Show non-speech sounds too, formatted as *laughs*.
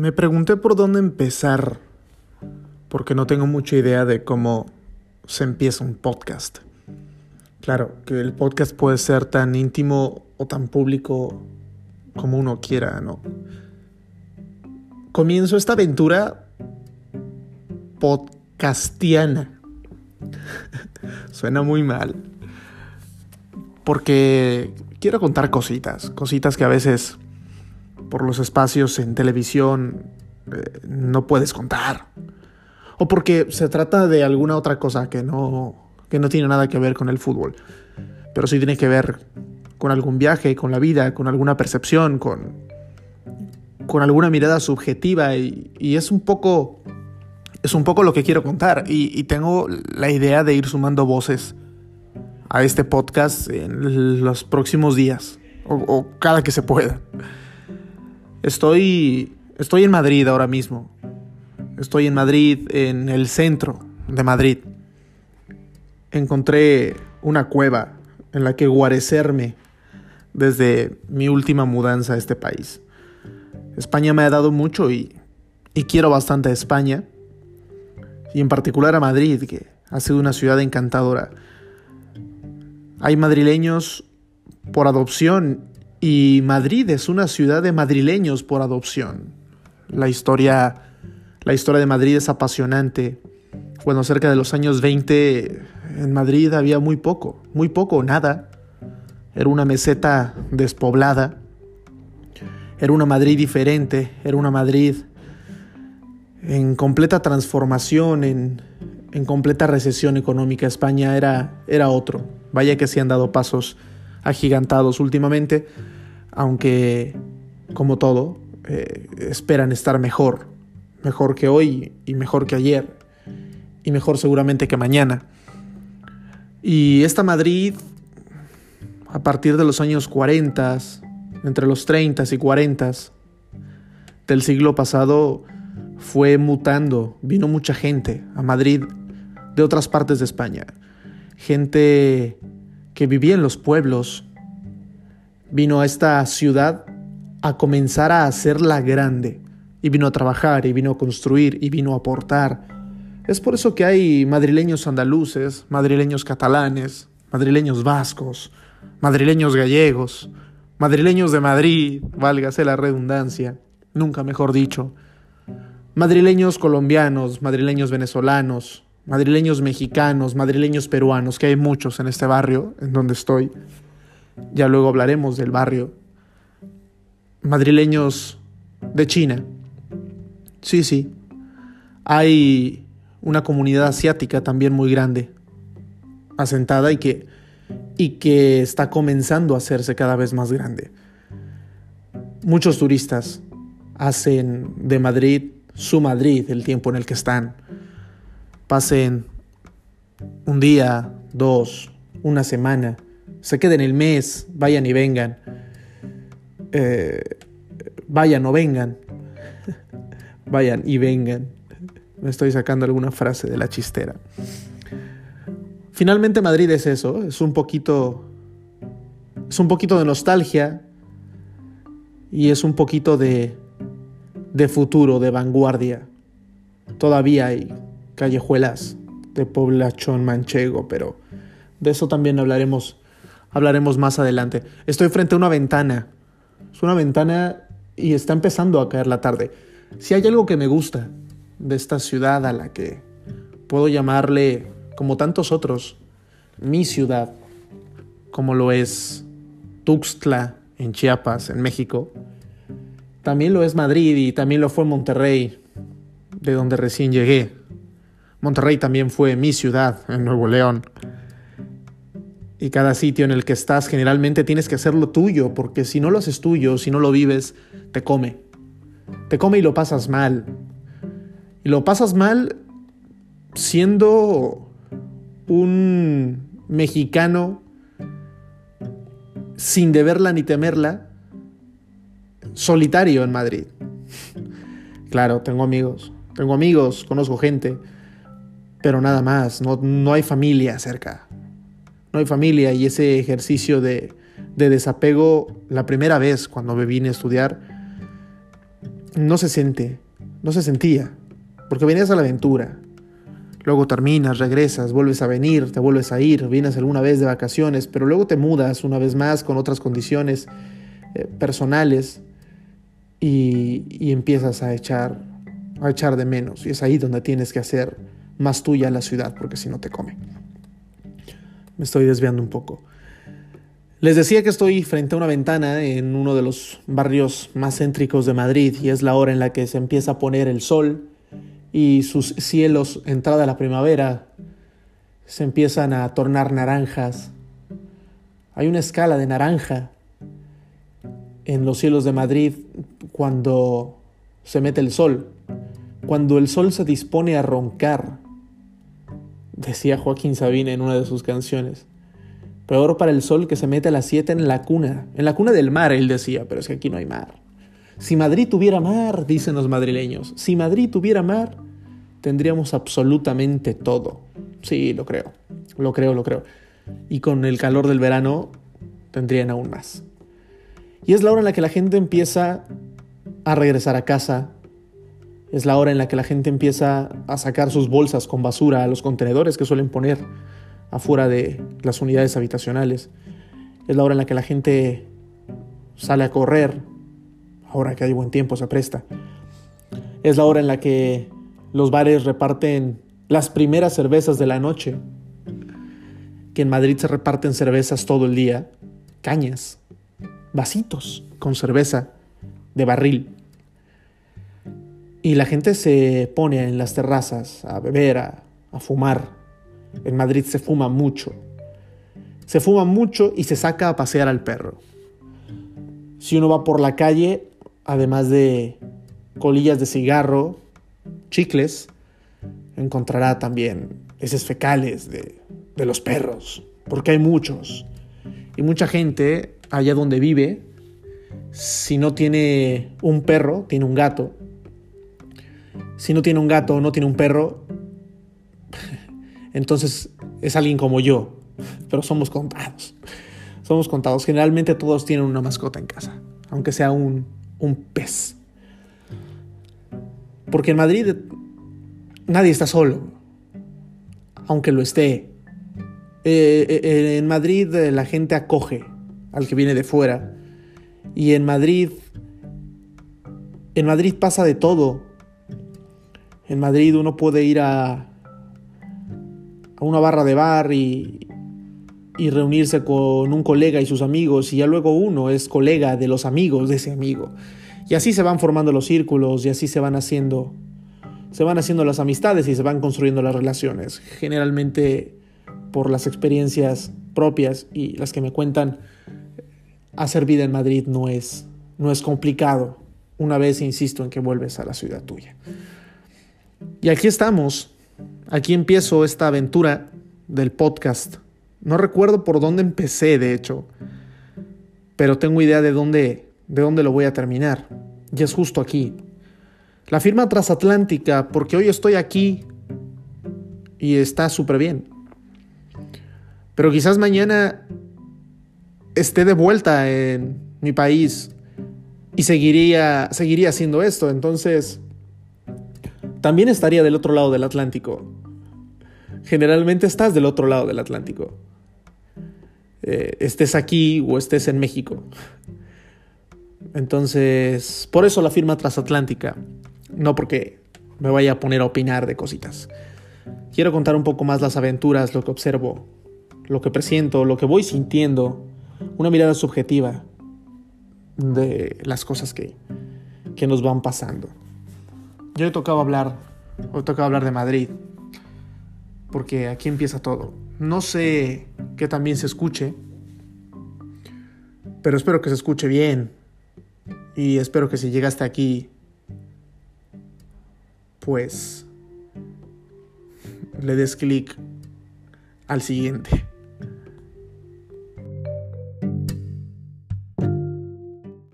Me pregunté por dónde empezar, porque no tengo mucha idea de cómo se empieza un podcast. Claro, que el podcast puede ser tan íntimo o tan público como uno quiera, ¿no? Comienzo esta aventura podcastiana. *laughs* Suena muy mal. Porque quiero contar cositas, cositas que a veces por los espacios en televisión eh, no puedes contar. O porque se trata de alguna otra cosa que no, que no tiene nada que ver con el fútbol. Pero sí tiene que ver con algún viaje, con la vida, con alguna percepción, con, con alguna mirada subjetiva. Y, es un poco. Es un poco lo que quiero contar. Y, tengo la idea de ir sumando voces a este podcast en los próximos días. o cada que se pueda. Estoy, estoy en Madrid ahora mismo. Estoy en Madrid, en el centro de Madrid. Encontré una cueva en la que guarecerme desde mi última mudanza a este país. España me ha dado mucho y, y quiero bastante a España. Y en particular a Madrid, que ha sido una ciudad encantadora. Hay madrileños por adopción y Madrid es una ciudad de madrileños por adopción. La historia, la historia de Madrid es apasionante. Bueno, cerca de los años 20 en Madrid había muy poco, muy poco, nada. Era una meseta despoblada. Era una Madrid diferente, era una Madrid en completa transformación, en, en completa recesión económica. España era, era otro. Vaya que se han dado pasos agigantados últimamente, aunque como todo, eh, esperan estar mejor, mejor que hoy y mejor que ayer, y mejor seguramente que mañana. Y esta Madrid, a partir de los años 40, entre los 30 y 40 del siglo pasado, fue mutando, vino mucha gente a Madrid de otras partes de España, gente que vivía en los pueblos, vino a esta ciudad a comenzar a hacerla grande. Y vino a trabajar, y vino a construir, y vino a aportar. Es por eso que hay madrileños andaluces, madrileños catalanes, madrileños vascos, madrileños gallegos, madrileños de Madrid, válgase la redundancia, nunca mejor dicho, madrileños colombianos, madrileños venezolanos, madrileños mexicanos, madrileños peruanos, que hay muchos en este barrio en donde estoy. Ya luego hablaremos del barrio. Madrileños de China. Sí, sí. Hay una comunidad asiática también muy grande, asentada y que, y que está comenzando a hacerse cada vez más grande. Muchos turistas hacen de Madrid su Madrid el tiempo en el que están pasen un día, dos, una semana, se queden el mes, vayan y vengan, eh, vayan o vengan, *laughs* vayan y vengan. Me estoy sacando alguna frase de la chistera. Finalmente Madrid es eso, es un poquito, es un poquito de nostalgia y es un poquito de, de futuro, de vanguardia. Todavía hay callejuelas de poblachón manchego, pero de eso también hablaremos, hablaremos más adelante. Estoy frente a una ventana. Es una ventana y está empezando a caer la tarde. Si hay algo que me gusta de esta ciudad a la que puedo llamarle, como tantos otros, mi ciudad, como lo es Tuxtla en Chiapas, en México, también lo es Madrid y también lo fue Monterrey, de donde recién llegué. Monterrey también fue mi ciudad en Nuevo León. Y cada sitio en el que estás generalmente tienes que hacerlo tuyo, porque si no lo haces tuyo, si no lo vives, te come. Te come y lo pasas mal. Y lo pasas mal siendo un mexicano sin deberla ni temerla, solitario en Madrid. *laughs* Claro, tengo amigos, tengo amigos, conozco gente, pero nada más, no, hay familia cerca. No hay familia y ese ejercicio de, de desapego, la primera vez cuando me vine a estudiar, no se siente, no se sentía, porque venías a la aventura. Luego terminas, regresas, vuelves a venir, te vuelves a ir, vienes alguna vez de vacaciones, pero luego te mudas una vez más con otras condiciones eh, personales y, y, empiezas a echar, a echar de menos. Y es ahí donde tienes que hacer más tuya la ciudad, porque si no te come. Me estoy desviando un poco. Les decía que estoy frente a una ventana en uno de los barrios más céntricos de Madrid y es la hora en la que se empieza a poner el sol y sus cielos, entrada la primavera, se empiezan a tornar naranjas. Hay una escala de naranja en los cielos de Madrid cuando se mete el sol, cuando el sol se dispone a roncar, decía Joaquín Sabina en una de sus canciones. Peor para el sol que se mete a las 7 en la cuna. En la cuna del mar, él decía, pero es que aquí no hay mar. Si Madrid tuviera mar, dicen los madrileños, si Madrid tuviera mar, tendríamos absolutamente todo. Sí, lo creo, lo creo, lo creo. Y con el calor del verano, tendrían aún más. Y es la hora en la que la gente empieza a regresar a casa. Es la hora en la que la gente empieza a sacar sus bolsas con basura a los contenedores que suelen poner afuera de las unidades habitacionales. Es la hora en la que la gente sale a correr, ahora que hay buen tiempo se presta. Es la hora en la que los bares reparten las primeras cervezas de la noche, que en Madrid se reparten cervezas todo el día, cañas, vasitos con cerveza de barril. Y la gente se pone en las terrazas a beber, a, fumar, en Madrid se fuma mucho. Se fuma mucho y se saca a pasear al perro. Si uno va por la calle, además de colillas de cigarro, chicles, encontrará también heces fecales de, de los perros, porque hay muchos. Y mucha gente, allá donde vive, si no tiene un perro, tiene un gato. Si no tiene un gato o no tiene un perro, entonces es alguien como yo, pero somos contados. Somos contados. Generalmente todos tienen una mascota en casa, aunque sea un, un pez. Porque en Madrid nadie está solo, aunque lo esté. Eh, eh, en Madrid eh, la gente acoge al que viene de fuera. Y en Madrid, en Madrid pasa de todo. En Madrid uno puede ir a, una barra de bar y, y reunirse con un colega y sus amigos y ya luego uno es colega de los amigos de ese amigo. Y así se van formando los círculos y así se van haciendo se van haciendo las amistades y se van construyendo las relaciones. Generalmente por las experiencias propias y las que me cuentan hacer vida en Madrid no es no es complicado. Una vez insisto en que vuelves a la ciudad tuya. Y aquí estamos Aquí empiezo esta aventura del podcast. No recuerdo por dónde empecé, de hecho, pero tengo idea de dónde, de dónde lo voy a terminar. Y es justo aquí. La firma transatlántica, porque hoy estoy aquí y está súper bien. Pero quizás mañana esté de vuelta en mi país y seguiría, seguiría haciendo esto. Entonces, también estaría del otro lado del Atlántico generalmente estás del otro lado del Atlántico. Eh, estés aquí o estés en México. Entonces, por eso la firma transatlántica, no porque me vaya a poner a opinar de cositas. Quiero contar un poco más las aventuras, lo que observo, lo que presiento, lo que voy sintiendo, una mirada subjetiva de las cosas que, que nos van pasando. Yo he tocado hablar, he tocado hablar de Madrid, porque aquí empieza todo. No sé qué también se escuche, pero espero que se escuche bien y espero que si llegaste aquí, pues le des clic al siguiente.